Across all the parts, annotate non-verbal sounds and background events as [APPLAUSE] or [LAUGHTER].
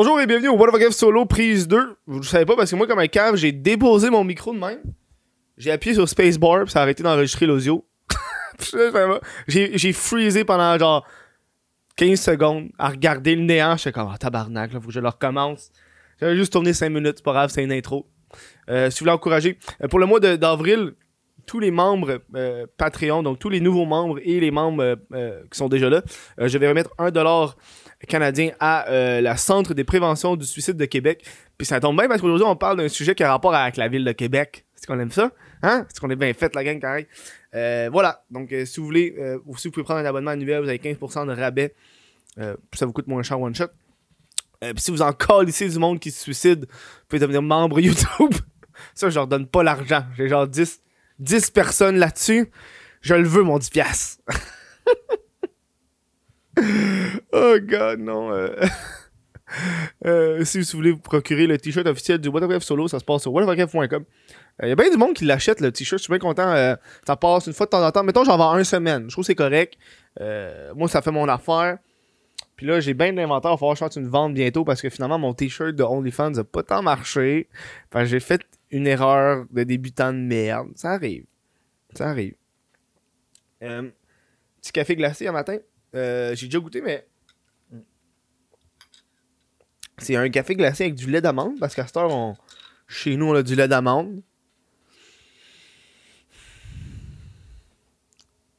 Bonjour et bienvenue au What of Solo prise 2. Vous ne savez pas parce que moi, comme un cave, j'ai déposé mon micro de même. J'ai appuyé sur Spacebar puis ça a arrêté d'enregistrer l'audio. [LAUGHS] j'ai, freezé pendant genre 15 secondes à regarder le néant. J'étais comme, ah, tabarnak, là, faut que je le recommence. J'avais juste tourné 5 minutes, c'est pas grave, c'est une intro. Euh, si vous voulez encourager, euh, pour le mois d'avril, tous les membres euh, Patreon, donc tous les nouveaux membres et les membres euh, qui sont déjà là, je vais remettre 1$ canadien à euh, la Centre des préventions du suicide de Québec. Puis ça tombe bien parce qu'aujourd'hui, on parle d'un sujet qui a rapport avec la ville de Québec. C'est qu'on aime ça? Hein? C'est qu'on est bien fait, la gang, pareil? Euh, voilà. Donc, euh, si vous voulez, euh, vous pouvez prendre un abonnement annuel, vous avez 15% de rabais. Euh, ça vous coûte moins cher one shot. Puis si vous en ici du monde qui se suicide, vous pouvez devenir membre YouTube. [LAUGHS] ça, je leur donne pas l'argent. J'ai genre 10, 10 personnes là-dessus. Je le veux, mon 10$. [LAUGHS] oh god, non. euh. [LAUGHS] Euh, si vous voulez vous procurer le t-shirt officiel du What of Solo, ça se passe sur whatofref.com. Il y a bien du monde qui l'achète le t-shirt. Je suis bien content. euh, ça passe une fois de temps en temps. Mettons, j'en vends une semaine. Je trouve que c'est correct. Euh, moi, ça fait mon affaire. Puis là, j'ai bien de l'inventaire. Il va falloir que je fasse une vente bientôt parce que finalement, mon t-shirt de OnlyFans n'a pas tant marché. Enfin, j'ai fait une erreur de débutant de merde. Ça arrive. Ça arrive. Euh, petit café glacé un matin. Euh, j'ai déjà goûté, mais. C'est un café glacé avec du lait d'amande parce qu'à cette heure, chez nous, on a du lait d'amande.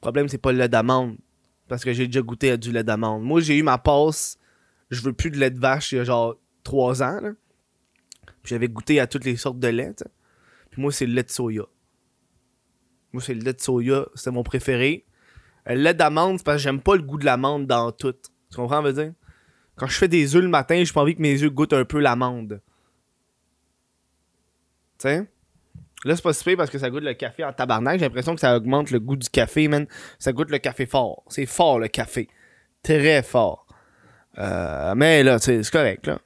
Le problème, c'est pas le lait d'amande. Parce que j'ai déjà goûté à du lait d'amande. Moi, j'ai eu ma passe. Je veux plus de lait de vache il y a genre 3 ans. J'avais goûté à toutes les sortes de lait. Puis moi, c'est le lait de soya. Moi, c'est le lait de soya. C'est mon préféré. Euh, lait d'amande, c'est parce que j'aime pas le goût de l'amande dans tout. Tu comprends, veut dire? Quand je fais des œufs le matin, j'ai pas envie que mes œufs goûtent un peu l'amande. Sais? Là, c'est pas si parce que ça goûte le café en tabarnak. J'ai l'impression que ça augmente le goût du café, man. Ça goûte le café fort. C'est fort, le café. Très fort. Euh, mais là, c'est correct, là.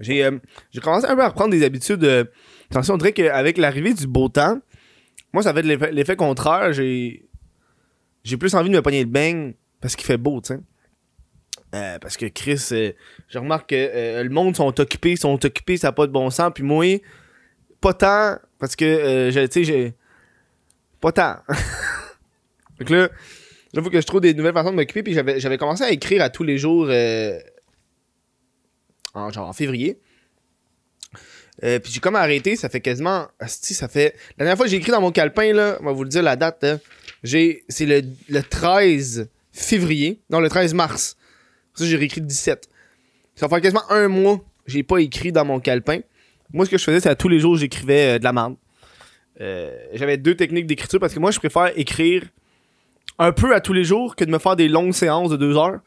J'ai euh, j'ai commencé un peu à reprendre des habitudes. euh, attention, on dirait qu'avec l'arrivée du beau temps, moi, ça fait l'effet contraire. J'ai j'ai plus envie de me pogner le beigne parce qu'il fait beau, tu sais. Euh, parce que Chris, euh, je remarque que euh, le monde sont occupés, sont occupés, ça n'a pas de bon sens. Puis moi, pas tant, parce que, tu sais, j'ai. Pas tant. [LAUGHS] Donc là, il faut que je trouve des nouvelles façons de m'occuper. Puis j'avais commencé à écrire à tous les jours, en, genre en février. Euh, puis j'ai comme arrêté, ça fait quasiment. ça fait. La dernière fois que j'ai écrit dans mon calepin, là, on va vous le dire la date, là, j'ai, c'est le, le 13 février. Non, le 13 mars. Ça, j'ai réécrit le 17. Ça fait quasiment un mois que j'ai pas écrit dans mon calepin. Moi, ce que je faisais, c'est à tous les jours, j'écrivais euh, de la merde. Euh, J'avais deux techniques d'écriture parce que moi, je préfère écrire un peu à tous les jours que de me faire des longues séances de deux heures.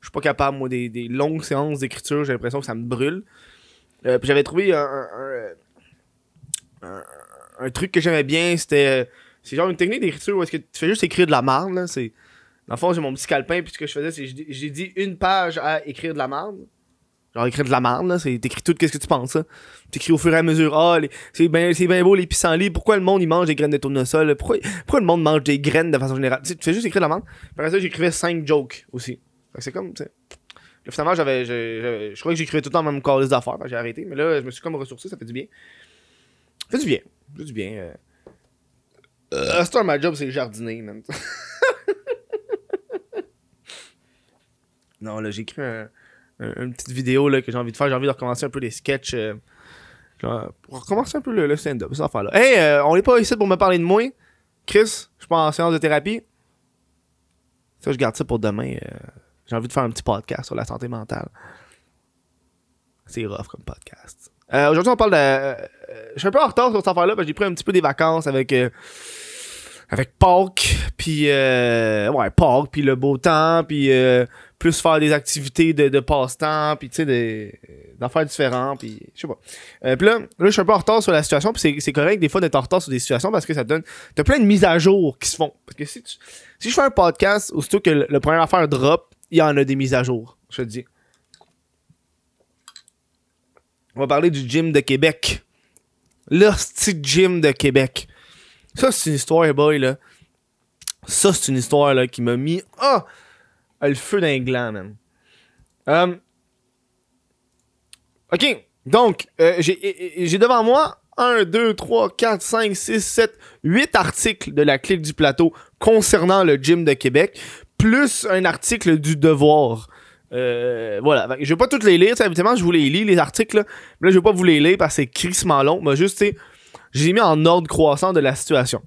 Je suis pas capable, moi, des, des longues séances d'écriture. J'ai l'impression que ça me brûle. Euh, j'avais trouvé un, un, truc que j'aimais bien. C'était. euh, C'est genre une technique d'écriture où est-ce que tu fais juste écrire de la merde. Là. C'est dans le fond, j'ai mon petit calepin, puis ce que je faisais, c'est j'ai- dit une page à écrire de la merde. Genre écrire de la merde, là, c'est t'écris tout qu'est-ce que tu penses, là. T'écris au fur et à mesure, ah, c'est bien bien beau les pissenlits, pourquoi le monde il mange des graines de tournesol, pourquoi, le monde mange des graines de façon générale? Tu fais juste écrire de la. Puis Après ça, j'écrivais 5 jokes aussi. C'est comme, tu. Finalement, j'avais, je crois que j'écrivais tout le temps même d'affaires, fait que j'ai arrêté, mais là, je me suis comme ressourcé, ça fait du bien. Ça fait du bien. Ça fait du bien. Euh... Euh, ma job, c'est jardiner. [LAUGHS] Non, là, j'ai écrit un- un- une petite vidéo là, que j'ai envie de faire. J'ai envie de recommencer un peu les sketchs. euh, genre, pour recommencer un peu le, stand-up, cette affaire-là. Hey, euh, on est pas ici pour me parler de moi. Chris, je suis pas en séance de thérapie. Ça, je garde ça pour demain. J'ai envie de faire un petit podcast sur la santé mentale. C'est rough comme podcast. Euh, Aujourd'hui, on parle de. euh, je suis un peu en retard sur cette affaire-là parce que j'ai pris un petit peu des vacances avec. euh, avec Pâques, puis ouais, Pâques, puis le beau temps, puis plus faire des activités de, de passe-temps, puis tu sais, d'affaires différentes, puis je sais pas. Puis là, là, je suis un peu en retard sur la situation, puis c'est- correct des fois d'être en retard sur des situations parce que ça donne... T'as plein de mises à jour qui se font. Parce que si, tu- si je fais un podcast, aussitôt que le, le premier affaire drop, il y en a des mises à jour, je te dis. On va parler du gym de Québec. L'hostie gym de Québec. Ça, c'est une histoire, boy, là. Ça, c'est une histoire, qui m'a mis... Ah! le feu d'un gland, man. Euh, ok, donc, euh, j'ai devant moi 1, 2, 3, 4, 5, 6, 7, 8 articles de la clique du plateau concernant le gym de Québec, plus un article du Devoir. Euh, voilà, je vais pas toutes les lire, évidemment je voulais les lire les articles, mais là je vais pas vous les lire parce que c'est crissement long, mais juste, j'ai mis en ordre croissant de la situation.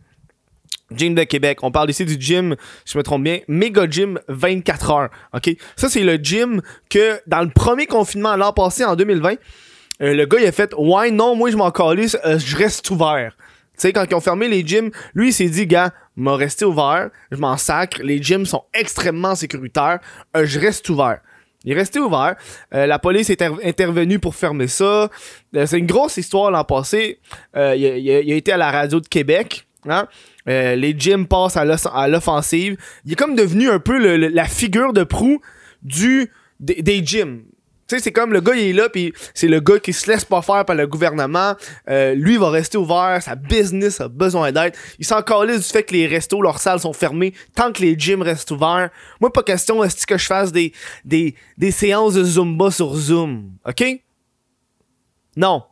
Gym de Québec, on parle ici du gym, si je me trompe bien, Mega Gym 24 heures, ok? Ça c'est le gym que dans le premier confinement l'an passé, en 2020, euh, le gars, il a fait Ouais, non, moi, je m'en calisse, euh, je reste ouvert. Tu sais, quand ils ont fermé les gyms, lui, il s'est dit Gars, m'a resté ouvert, je m'en sacre, les gyms sont extrêmement sécuritaires, euh, je reste ouvert. Il est resté ouvert. la police est intervenue pour fermer ça. c'est une grosse histoire l'an passé. il, a, été à la radio de Québec. Hein? les gyms passent à l'offensive. Il est comme devenu un peu la figure de proue des gyms. Tu sais, c'est comme le gars, il est là, puis c'est le gars qui se laisse pas faire par le gouvernement. Euh, lui, il va rester ouvert, sa business a besoin d'aide. Il s'en calisse du fait que les restos, leurs salles sont fermées, tant que les gyms restent ouverts. Moi, pas question, est-ce que je fasse des, des, des séances de Zumba sur Zoom, OK? Non.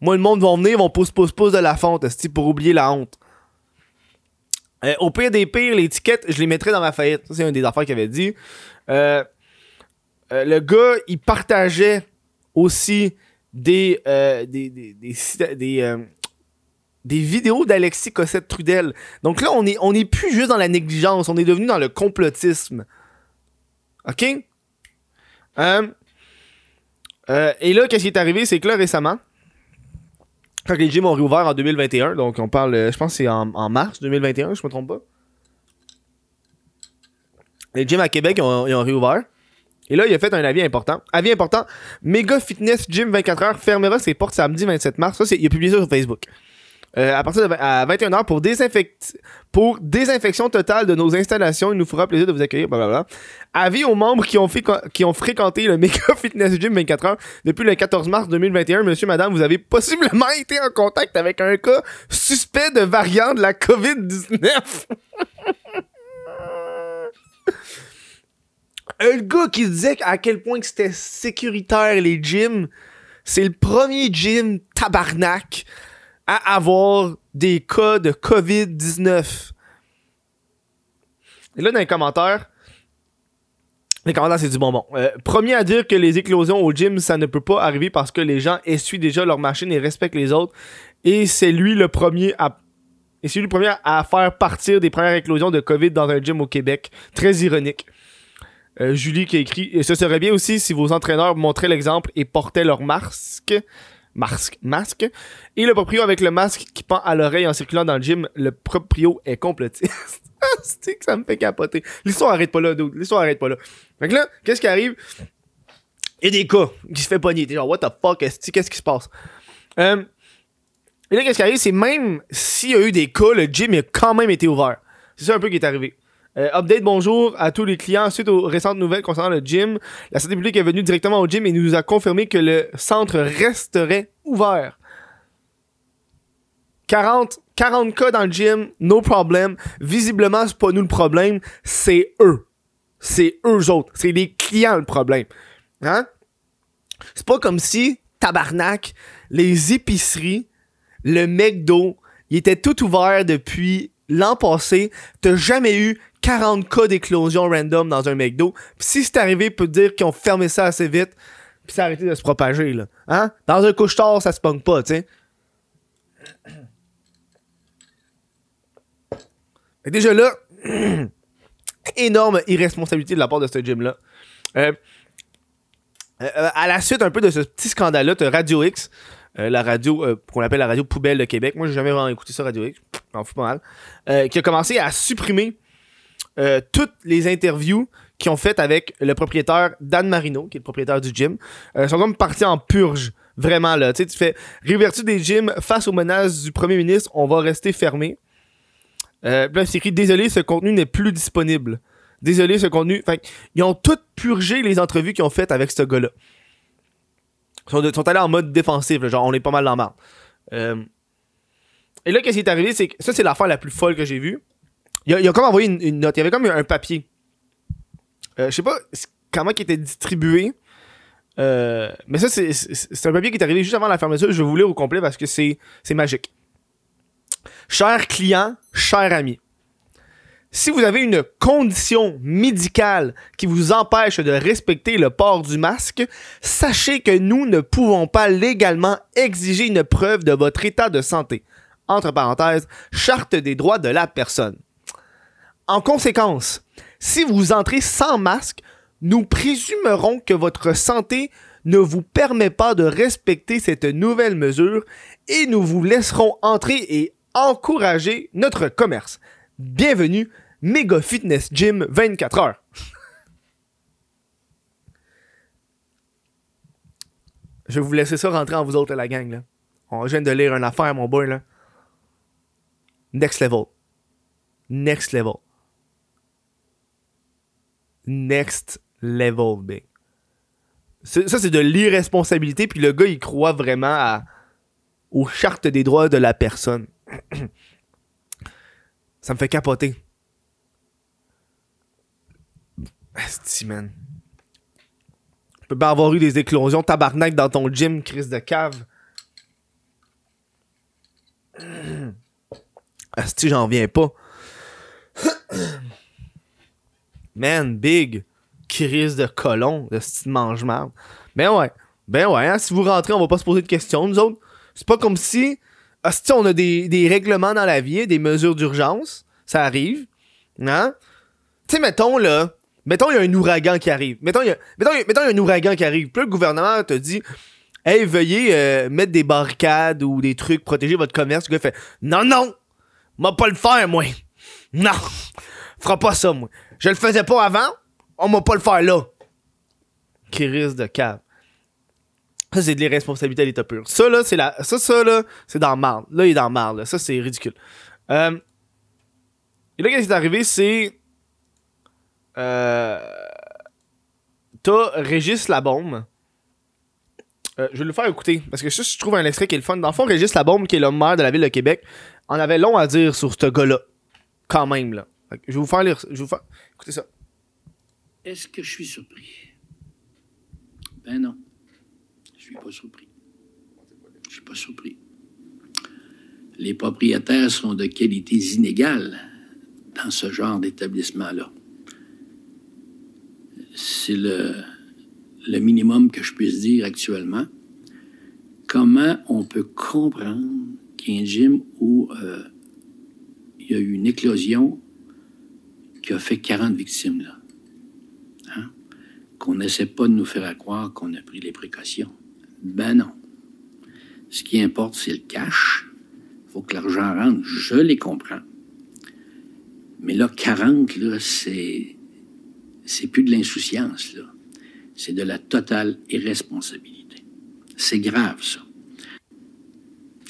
Moi, le monde va venir, ils vont pousse, pousse, pousse de la fonte, pour oublier la honte? Euh, au pire des pires, tickets, je les mettrais dans ma faillite. C'est une des affaires qu'il avait dit. Euh, euh, le gars, il partageait aussi des, euh, des, des, euh, des, vidéos d'Alexis Cossette Trudel. Donc là, on est, on est plus juste dans la négligence, on est devenu dans le complotisme. OK? et là, qu'est-ce qui est arrivé? C'est que là, récemment, quand les gyms ont réouvert en 2021, donc on parle, je pense que c'est en, mars 2021, je me trompe pas. Les gyms à Québec, ils ont, ils ont réouvert. Et là, il a fait un avis important. Avis important, Mega Fitness Gym 24 heures fermera ses portes samedi 27 mars. Ça, il a publié ça sur Facebook. Euh, à partir de à 21h pour, pour désinfection totale de nos installations. Il nous fera plaisir de vous accueillir. Blablabla. Avis aux membres qui ont, fait, qui ont fréquenté le Mega [LAUGHS] Fitness Gym 24 heures depuis le 14 mars 2021. Monsieur, madame, vous avez possiblement [LAUGHS] été en contact avec un cas suspect de variant de la COVID-19. Un gars qui disait à quel point c'était sécuritaire les gyms, c'est le premier gym tabarnak à avoir des cas de COVID-19. Et là, dans les commentaires, les commentaires, c'est du bonbon. Euh, premier à dire que les éclosions au gym, ça ne peut pas arriver parce que les gens essuient déjà leur machine et respectent les autres. Et c'est lui le premier à. Et c'est lui le premier à faire partir des premières éclosions de COVID dans un gym au Québec. Très ironique. Euh, Julie qui a écrit et Ce serait bien aussi si vos entraîneurs montraient l'exemple et portaient leur masque. Masque, masque. Et le proprio avec le masque qui pend à l'oreille en circulant dans le gym, le proprio est complotiste. [LAUGHS] c'est que ça me fait capoter. L'histoire arrête pas là, L'histoire arrête pas là. Fait que là, qu'est-ce qui arrive? Il y a des cas qui se fait pogner. T'es genre, what the fuck, qu'est-ce qui se passe? Euh, et là, qu'est-ce qui arrive? C'est même s'il y a eu des cas, le gym a quand même été ouvert. C'est ça un peu qui est arrivé. Euh, update bonjour à tous les clients. Suite aux récentes nouvelles concernant le gym, la santé publique est venue directement au gym et nous a confirmé que le centre resterait ouvert. 40, 40 cas dans le gym, no problem. Visiblement, c'est pas nous le problème, c'est eux. C'est eux autres. C'est les clients le problème. Hein? C'est pas comme si, tabarnak, les épiceries, le McDo, ils étaient tout ouverts depuis l'an passé. T'as jamais eu 40 cas d'éclosion random dans un McDo. Pis si c'est arrivé, peut dire qu'ils ont fermé ça assez vite, puis ça a arrêté de se propager, là. Hein? Dans un couche-tard, ça se pogne pas, tu sais. Déjà là, [CLEARS THROAT] énorme irresponsabilité de la part de ce gym-là. Euh, euh, à la suite un peu de ce petit scandale-là, de Radio X, euh, la radio qu'on appelle la radio poubelle de Québec. Moi, j'ai jamais vraiment écouté ça, Radio X. J'en fous pas mal. qui a commencé à supprimer euh, toutes les interviews qu'ils ont faites avec le propriétaire Dan Marino, qui est le propriétaire du gym, euh, sont comme partis en purge. Vraiment, là. Tu tu fais réouverture des gyms face aux menaces du premier ministre, on va rester fermé. Euh, là, c'est écrit Désolé, ce contenu n'est plus disponible. Désolé, ce contenu. Fait ils ont toutes purgé les entrevues qu'ils ont faites avec ce gars-là. Ils sont, allés en mode défensif, genre on est pas mal dans marre. Euh, et là, qu'est-ce qui est arrivé, c'est que ça, c'est l'affaire la plus folle que j'ai vue. Il a, a comme envoyé une, note. Il y avait comme un papier Euh, je sais pas comment il était distribué. Euh, mais ça, c'est un papier qui est arrivé juste avant la fermeture. Je vais vous lire au complet parce que c'est magique. Cher client, cher ami. Si vous avez une condition médicale qui vous empêche de respecter le port du masque, sachez que nous ne pouvons pas légalement exiger une preuve de votre état de santé. Entre parenthèses, charte des droits de la personne. En conséquence, si vous entrez sans masque, nous présumerons que votre santé ne vous permet pas de respecter cette nouvelle mesure et nous vous laisserons entrer et encourager notre commerce. Bienvenue, Mega Fitness Gym 24 heures. Je vais vous laisser ça rentrer en vous autres, la gang. On vient de lire une affaire, mon boy. Là. Next level. Next level. Next level, big. Ça, c'est de l'irresponsabilité, puis le gars, il croit vraiment à, aux chartes des droits de la personne. [CLEARS THROAT] ça me fait capoter. Asti, man. Tu peux pas avoir eu des éclosions tabarnak dans ton gym, crise de cave. [CLEARS THROAT] Asti, j'en viens pas. [CLEARS THROAT] Man, big. Crise de colon, de style mange. Ben ouais. Ben ouais, hein, si vous rentrez, on va pas se poser de questions, nous autres. C'est pas comme si. Asti, on a des, des règlements dans la vie, des mesures d'urgence. Ça arrive. Hein? Tu sais, mettons, là Mettons, il y a un ouragan qui arrive. Mettons, il y a, mettons, y a un ouragan qui arrive. Puis le gouvernement te dit Hey, veuillez euh, mettre des barricades ou des trucs, protéger votre commerce. Le gars fait Non, non, m'a pas le faire, moi. Non, fera pas ça, moi. Je le faisais pas avant, on m'a pas le faire là. Qui risque de cave. Ça, c'est de l'irresponsabilité à l'état pur. Ça, là, c'est la. Ça, ça, là, c'est dans marde. Là, il est dans marde. Ça, c'est ridicule. Euh... Et là, qu'est-ce qui est arrivé, c'est euh, T'as Régis Labombe. Euh, je vais le faire écouter parce que je trouve un extrait qui est le fun. Dans le fond, Régis Labombe, qui est le maire de la ville de Québec, en avait long à dire sur ce gars-là. Quand même, là. Je vais vous faire lire. Je vous. Écoutez ça. Est-ce que je suis surpris? Ben non. Je suis pas surpris. Je suis pas surpris. Les propriétaires sont de qualités inégales dans ce genre d'établissement-là c'est le, minimum que je puisse dire actuellement. Comment on peut comprendre qu'il y a un gym où euh, il y a eu une éclosion qui a fait 40 victimes, là? Hein? Qu'on n'essaie pas de nous faire croire qu'on a pris les précautions. Ben non. Ce qui importe, c'est le cash. Il faut que l'argent rentre. Je les comprends. Mais là, 40, là, c'est c'est plus de l'insouciance, là. C'est de la totale irresponsabilité. C'est grave, ça.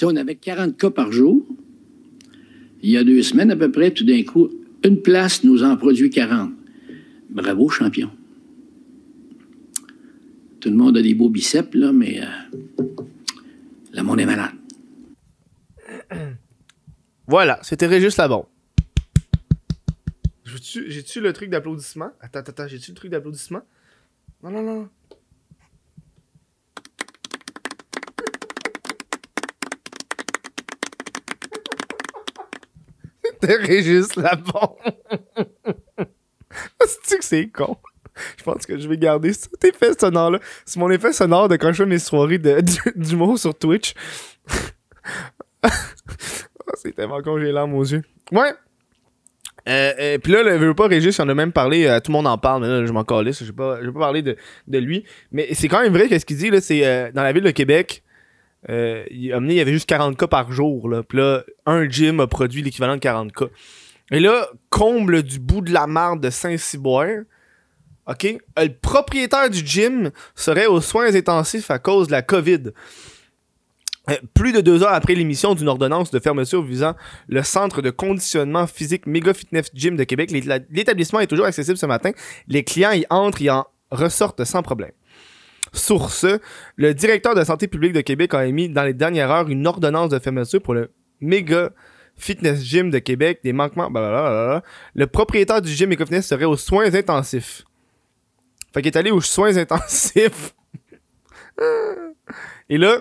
On avait 40 cas par jour. Il y a deux semaines à peu près, tout d'un coup, une place nous en produit 40. Bravo, champion. Tout le monde a des beaux biceps, là, mais euh, le monde est malade. [CLEARS THROAT] Voilà, c'était Régis Labon. J'ai-tu le truc d'applaudissement? Attends, attends, j'ai-tu le truc d'applaudissement? Non, non, non. C'était Régis Labon. [LAUGHS] cest que c'est con? Je pense que je vais garder cet effet sonore-là. C'est mon effet sonore de quand je fais mes soirées [LAUGHS] d'humour sur Twitch. Oh, [LAUGHS] c'est tellement con, j'ai larmes aux yeux. Ouais, euh, euh, puis là, le veut pas Régis, on a même parlé, euh, tout le monde en parle, mais là, je m'en calisse, je vais pas, vais pas parler de, de lui. Mais c'est quand même vrai qu'est-ce qu'il dit, là, c'est euh, dans la ville de Québec, il, il y avait juste 40 cas par jour, là. Puis là, un gym a produit l'équivalent de 40 cas. Et là, comble du bout de la marde de Saint-Cyboire, OK? Le propriétaire du gym serait aux soins intensifs à cause de la COVID. Euh, plus de deux heures après l'émission d'une ordonnance de fermeture visant le centre de conditionnement physique Mega Fitness Gym de Québec, l'établissement est toujours accessible ce matin. Les clients y entrent et en ressortent sans problème. Source, le directeur de santé publique de Québec a émis dans les dernières heures une ordonnance de fermeture pour le Mega Fitness Gym de Québec, des manquements, Le propriétaire du gym Mega Fitness serait aux soins intensifs. Fait qu'il est allé aux soins intensifs. [LAUGHS] Et là,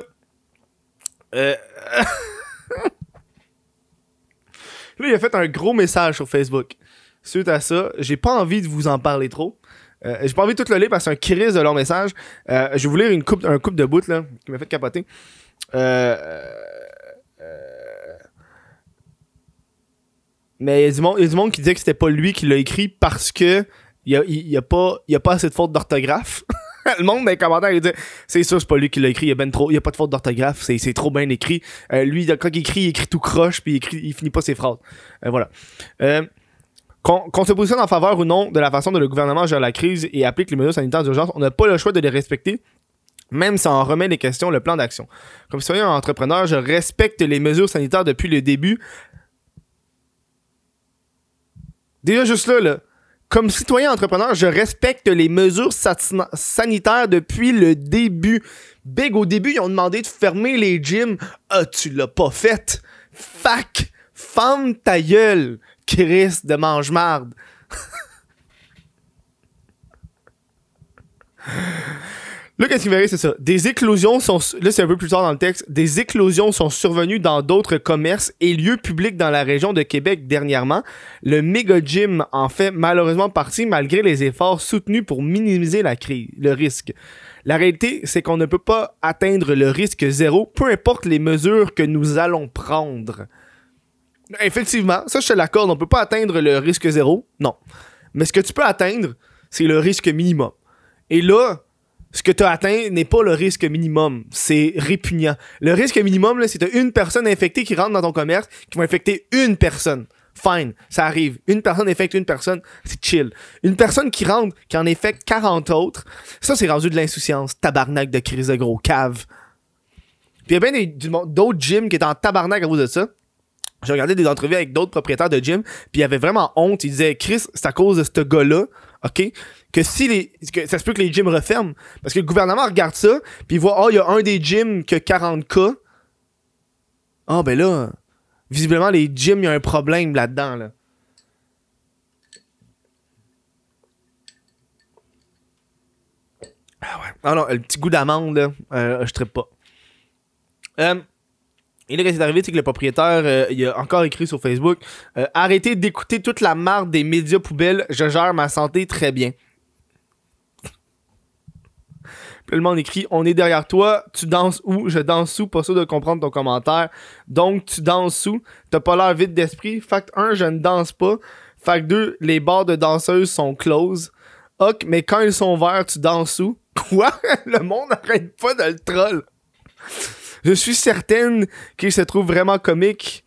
euh, [LAUGHS] là, il a fait un gros message sur Facebook. Suite à ça, j'ai pas envie de vous en parler trop. Euh, j'ai pas envie de tout le lire parce que c'est un crise de long message. Euh, je vais vous lire une coupe, un coupe de bout là, qui m'a fait capoter. Euh, mais il y, a du monde, du monde qui disait que c'était pas lui qui l'a écrit parce que il y a, y pas, y a pas assez de fautes d'orthographe. [LAUGHS] le monde dans les commentaires il dit c'est sûr c'est pas lui qui l'a écrit il y a ben trop il y a pas de faute d'orthographe c'est, c'est trop bien écrit lui quand il écrit il écrit tout croche puis il, écrit, il finit pas ses phrases voilà qu'on, se positionne en faveur ou non de la façon dont le gouvernement gère la crise et applique les mesures sanitaires d'urgence on n'a pas le choix de les respecter même si on remet les questions le plan d'action comme citoyen entrepreneur je respecte les mesures sanitaires depuis le début déjà juste là là comme citoyen entrepreneur, je respecte les mesures sanitaires depuis le début. Big, au début, ils ont demandé de fermer les gyms. Ah, tu l'as pas fait. Fac, femme ta gueule, Chris de mange-marde. Là, qu'est-ce qu'il c'est ça. Des éclosions sont. Là, c'est un peu plus tard dans le texte. Des éclosions sont survenues dans d'autres commerces et lieux publics dans la région de Québec dernièrement. Le méga gym en fait malheureusement partie malgré les efforts soutenus pour minimiser la crise, le risque. La réalité, c'est qu'on ne peut pas atteindre le risque zéro, peu importe les mesures que nous allons prendre. Effectivement, ça je te l'accorde, on peut pas atteindre le risque zéro, non. Mais ce que tu peux atteindre, c'est le risque minimum. Et là, ce que tu as atteint n'est pas le risque minimum. C'est répugnant. Le risque minimum, c'est une personne infectée qui rentre dans ton commerce qui va infecter une personne. Fine, ça arrive. Une personne infecte une personne, c'est chill. Une personne qui rentre, qui en infecte 40 autres, ça c'est rendu de l'insouciance. Tabarnak de crise de gros cave. Puis il y a bien d'autres gyms qui étaient en tabarnak à cause de ça. J'ai regardé des entrevues avec d'autres propriétaires de gym, puis ils avaient vraiment honte. Ils disaient, Chris, c'est à cause de ce gars-là, OK? Que si les. Que ça se peut que les gyms referment. Parce que le gouvernement regarde ça, puis il voit, oh, il y a un des gyms qui a 40 cas. Ah, ben là, visiblement, les gyms, il y a un problème là-dedans, là. Ah ouais. Ah non, le petit goût d'amande, là, euh, je traite pas. Euh, et là, qu'est-ce qui arrivé, c'est que le propriétaire, euh, il a encore écrit sur Facebook euh, Arrêtez d'écouter toute la marde des médias poubelles, je gère ma santé très bien. Le monde écrit On est derrière toi, tu danses où? Je danse où Pas sûr de comprendre ton commentaire. Donc, tu danses où T'as pas l'air vide d'esprit. Fact 1, je ne danse pas. Fact 2, les bars de danseuses sont close. Ok, mais quand ils sont verts, tu danses où [LAUGHS] Quoi? Le monde n'arrête pas de le troll. Je suis certaine qu'il se trouve vraiment comique.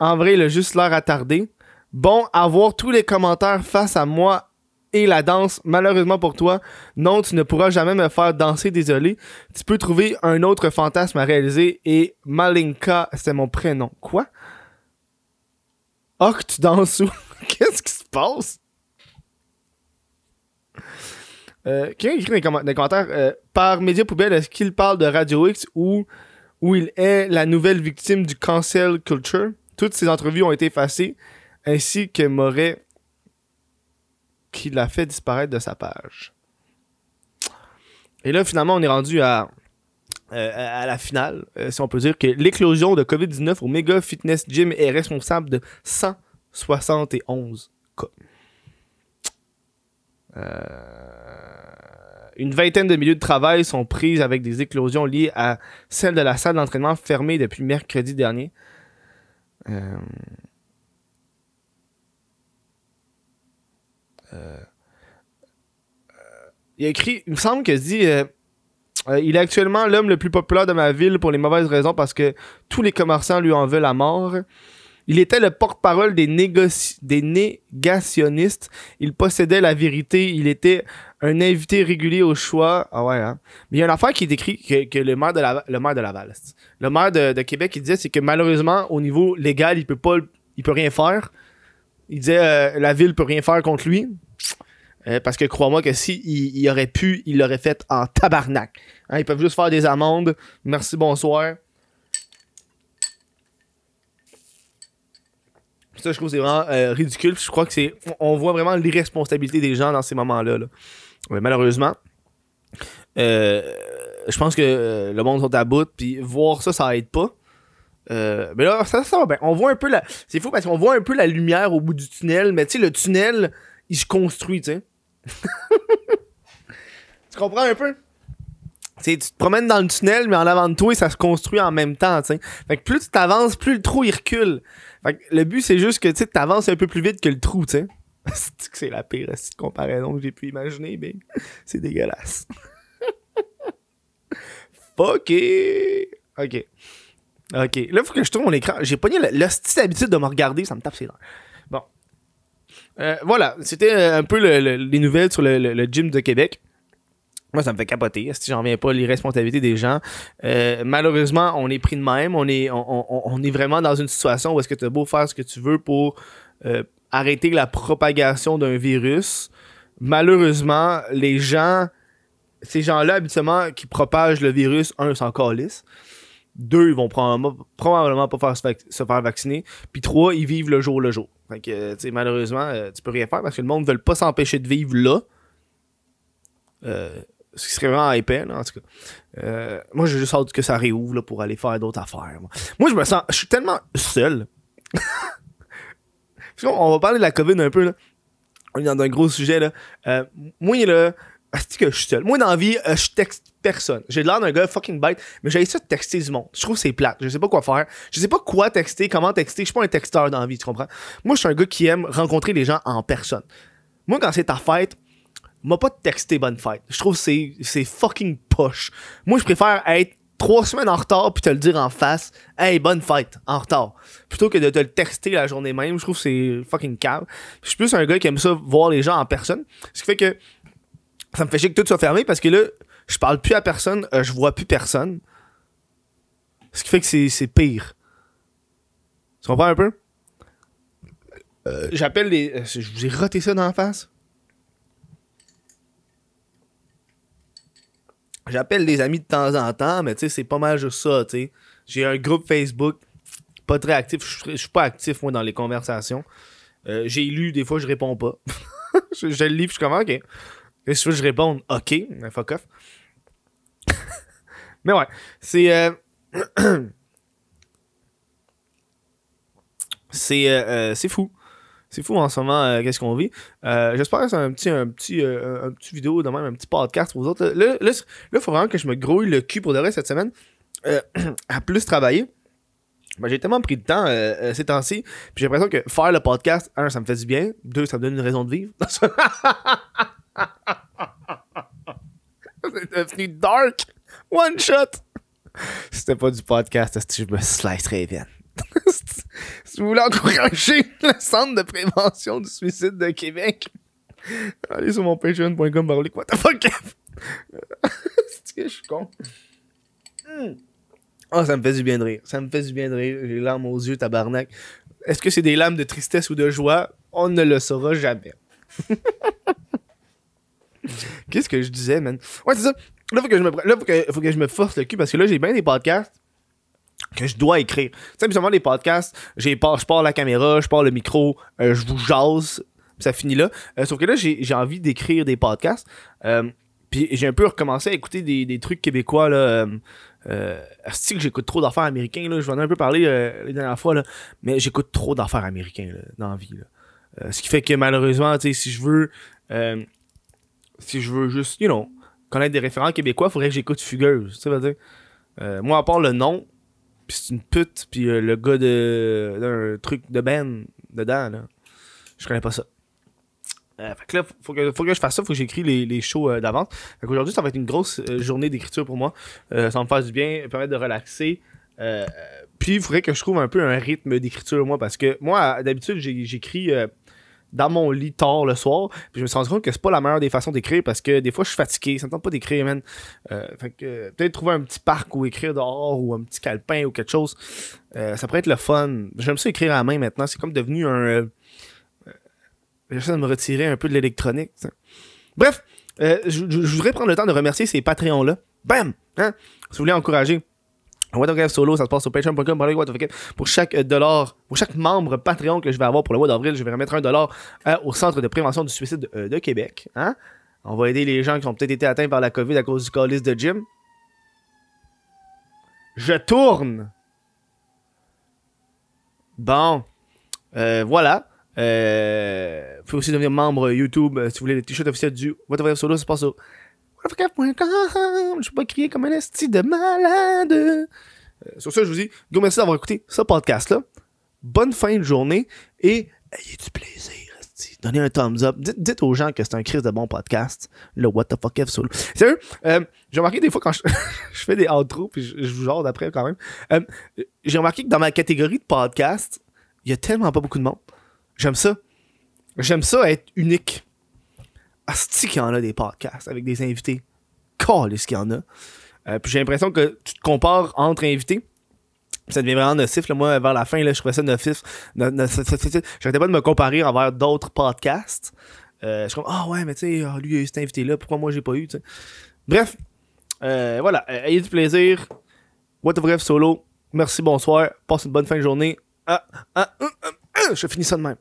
En vrai, il a juste l'air attardé. Bon, avoir tous les commentaires face à moi et la danse, malheureusement pour toi, non, tu ne pourras jamais me faire danser, désolé. Tu peux trouver un autre fantasme à réaliser et Malinka, c'est mon prénom. Quoi? Oh, que tu danses où? [LAUGHS] Qu'est-ce qui se passe? Euh, qui a écrit les, commentaires? Euh, par Média Poubelle, est-ce qu'il parle de Radio X ou où il est la nouvelle victime du cancel culture. Toutes ces entrevues ont été effacées, ainsi que Moret qui l'a fait disparaître de sa page. Et là, finalement, on est rendu à, euh, la finale, euh, si on peut dire que l'éclosion de COVID-19 au Mega Fitness Gym est responsable de 171 cas. Euh une vingtaine de milieux de travail sont prises avec des éclosions liées à celle de la salle d'entraînement fermée depuis mercredi dernier. Euh, euh, il a écrit, il me semble que dit euh, il est actuellement l'homme le plus populaire de ma ville pour les mauvaises raisons parce que tous les commerçants lui en veulent la mort. Il était le porte-parole des, négationnistes. Il possédait la vérité. Il était un invité régulier au choix. Ah ouais, hein. Mais il y a une affaire qui décrit que, le maire de la, le maire de Laval, le maire de, Québec, il disait, c'est que malheureusement, au niveau légal, il peut pas, peut rien faire. Il disait, euh, la ville peut rien faire contre lui. Euh, parce que crois-moi que si il, aurait pu, il l'aurait fait en tabarnak. Hein, ils peuvent juste faire des amendes. Merci, bonsoir. Ça, je trouve c'est vraiment euh, ridicule. Je crois que c'est. On voit vraiment l'irresponsabilité des gens dans ces moments-là. Ouais, malheureusement, euh, je pense que euh, le monde sont à bout, puis voir ça, ça aide pas. Mais là, ça, ça va bien. On voit un peu la. C'est fou parce qu'on voit un peu la lumière au bout du tunnel, mais tu sais, le tunnel, il se construit, tu sais. [LAUGHS] tu comprends un peu? T'sais, tu te promènes dans le tunnel, mais en avant de toi, ça se construit en même temps, tu sais. Fait que plus tu t'avances, plus le trou il recule. Fait que le but, c'est juste que tu t'avances un peu plus vite que le trou, tu sais. [LAUGHS] c'est la pire comparaison que j'ai pu imaginer, mais [LAUGHS] c'est dégueulasse. [LAUGHS] Ok. Ok. Ok. Là, faut que je tourne mon écran. J'ai pogné l'hostie habitude de me regarder, ça me tape ses dents. Bon. Euh, voilà, c'était euh, un peu les nouvelles sur le, gym de Québec. Moi, ça me fait capoter. Si j'en reviens pas, l'irresponsabilité des gens. Euh, malheureusement, on est pris de même. On est, on, est vraiment dans une situation où est-ce que tu as beau faire ce que tu veux pour arrêter la propagation d'un virus. Malheureusement, les gens ces gens-là, habituellement, qui propagent le virus, un, s'en calissent. Deux, ils vont probablement, pas faire se, faire vacciner. Puis trois, ils vivent le jour le jour. Fait que, tu sais, malheureusement, euh, tu peux rien faire parce que le monde ne veut pas s'empêcher de vivre là. Euh, ce qui serait vraiment épais, là, en tout cas. Euh, moi, j'ai juste hâte que ça réouvre là, pour aller faire d'autres affaires. Moi. je me sens. Je suis tellement seul. [LAUGHS] on va parler de la COVID un peu. Là. On est dans un gros sujet. Là. Euh, moi, là, est-ce que je suis seul? Moi, dans la vie, euh, je texte personne. J'ai l'air d'un gars fucking bête, mais j'ai ça de texter du monde. Je trouve que c'est plate. Je sais pas quoi faire. Je sais pas quoi texter, comment texter. Je suis pas un texteur dans la vie, tu comprends? Moi, je suis un gars qui aime rencontrer les gens en personne. Moi, quand c'est ta fête, m'a pas texté bonne fête. Je trouve que c'est fucking poche. Moi, je préfère être trois semaines en retard puis te le dire en face. Hey, bonne fête, en retard. Plutôt que de te le texter la journée même. Je trouve que c'est fucking calme. Je suis plus un gars qui aime ça voir les gens en personne. Ce qui fait que ça me fait chier que tout soit fermé parce que là, je parle plus à personne, euh, je vois plus personne. Ce qui fait que c'est pire. Tu comprends un peu? Euh, j'appelle les. Euh, je vous ai roté ça dans la face. J'appelle des amis de temps en temps, mais tu sais, c'est pas mal juste ça, tu sais. J'ai un groupe Facebook, pas très actif. Je suis pas actif, moi, dans les conversations. J'ai lu, des fois, je réponds pas. [LAUGHS] je, le lis, je suis comme, ok. Et si je réponds OK, fuck off. [LAUGHS] mais ouais, c'est. Euh, [CLEARS THROAT] c'est euh, euh, c'est fou. C'est fou en ce moment, qu'est-ce qu'on vit. J'espère que c'est un petit, un, petit, un petit vidéo, de même, un petit podcast pour vous autres. Là, il faut vraiment que je me grouille le cul pour de vrai cette semaine. [CLEARS THROAT] à plus travailler. Ben, j'ai tellement pris de temps ces temps-ci. Puis j'ai l'impression que faire le podcast, un, ça me fait du bien. Deux, ça me donne une raison de vivre. [LAUGHS] C'est devenu dark. One shot. C'était pas du podcast, je me slice très bien. Si vous voulez encourager [LAUGHS] le Centre de prévention du suicide de Québec, allez sur mon patreon.com parler quoi fuck. [LAUGHS] C'est que je suis con. Oh, ça me fait du bien de rire. Ça me fait du bien de rire. J'ai les larmes aux yeux, tabarnak. Est-ce que c'est des larmes de tristesse ou de joie? On ne le saura jamais. [LAUGHS] Qu'est-ce que je disais, man? Ouais, c'est ça. Là, faut faut que je me force le cul parce que là, j'ai bien des podcasts que je dois écrire. Tu sais, habituellement, les podcasts, je pars la caméra, je pars le micro, euh, je vous jase, ça finit là. Euh, sauf que là, j'ai envie d'écrire des podcasts. Euh, puis j'ai un peu recommencé à écouter des, des trucs québécois, là. Euh, que j'écoute trop d'affaires américaines, là. Je en ai un peu parlé la dernière fois, là. Mais j'écoute trop d'affaires américaines, dans la vie, ce qui fait que malheureusement, tu sais, si je veux si je veux juste, you know, connaître des référents québécois, il faudrait que j'écoute Fugueuse. Tu sais, dire. Moi, à part le nom, puis c'est une pute, puis euh, le gars de d'un truc de Ben dedans, là, je connais pas ça. Euh, fait que là, faut que, faut que je fasse ça, faut que j'écris les, les shows d'avance. Fait qu'aujourd'hui, ça va être une grosse journée d'écriture pour moi. ça me faire du bien, permettre de relaxer. puis il faudrait que je trouve un peu un rythme d'écriture, moi, parce que moi, d'habitude, j'écris dans mon lit tard le soir. Je me suis rendu compte que c'est pas la meilleure des façons d'écrire parce que des fois je suis fatigué, ça me tente pas d'écrire, man. Euh, fait que peut-être trouver un petit parc où écrire dehors ou un petit calepin ou quelque chose. Euh, ça pourrait être le fun. J'aime ça écrire à la main maintenant. C'est comme devenu un. Euh, j'essaie de me retirer un peu de l'électronique. Bref, je, voudrais prendre le temps de remercier ces Patreons-là. Bam! Hein? Si vous voulez encourager What the solo, ça se passe sur patreon.com pour chaque euh, dollar, pour chaque membre Patreon que je vais avoir pour le mois d'avril, je vais remettre un dollar euh, au Centre de prévention du suicide euh, de, Québec. Hein? On va aider les gens qui ont peut-être été atteints par la COVID à cause du calice de Jim. Je tourne. Bon. Voilà. Vous pouvez aussi devenir membre YouTube si vous voulez le t-shirt officiel du What the Solo, c'est pas ça. Je vais pas crier comme un esti de malade. Euh, sur ça, je vous dis, go merci d'avoir écouté ce podcast-là. Bonne fin de journée et ayez du plaisir. Donnez un thumbs up. Dites, aux gens que c'est un crise de bon podcast. Le What the fuck F solo. Sérieux, euh, j'ai remarqué des fois quand je, [LAUGHS] fais des outros, puis je, vous jase après quand même. euh, j'ai remarqué que dans ma catégorie de podcast, il y a tellement pas beaucoup de monde. J'aime ça. J'aime ça être unique. Asti qu'il y en a des podcasts avec des invités. Calisse qu'il y en a. Euh, puis j'ai l'impression que tu te compares entre invités. Ça devient vraiment nocif. Là. Moi, vers la fin, là, je trouvais ça nocif. No- no- J'arrêtais pas de me comparer envers d'autres podcasts. Euh, je suis comme, ah ouais, mais tu sais, ah, lui, il a eu cet invité-là. Pourquoi moi, j'ai pas eu. Bref. Euh, voilà. Ayez du plaisir. What the bref solo. Merci, bonsoir. Passe une bonne fin de journée. Ah, ah, ah, ah, ah, je finis ça de même.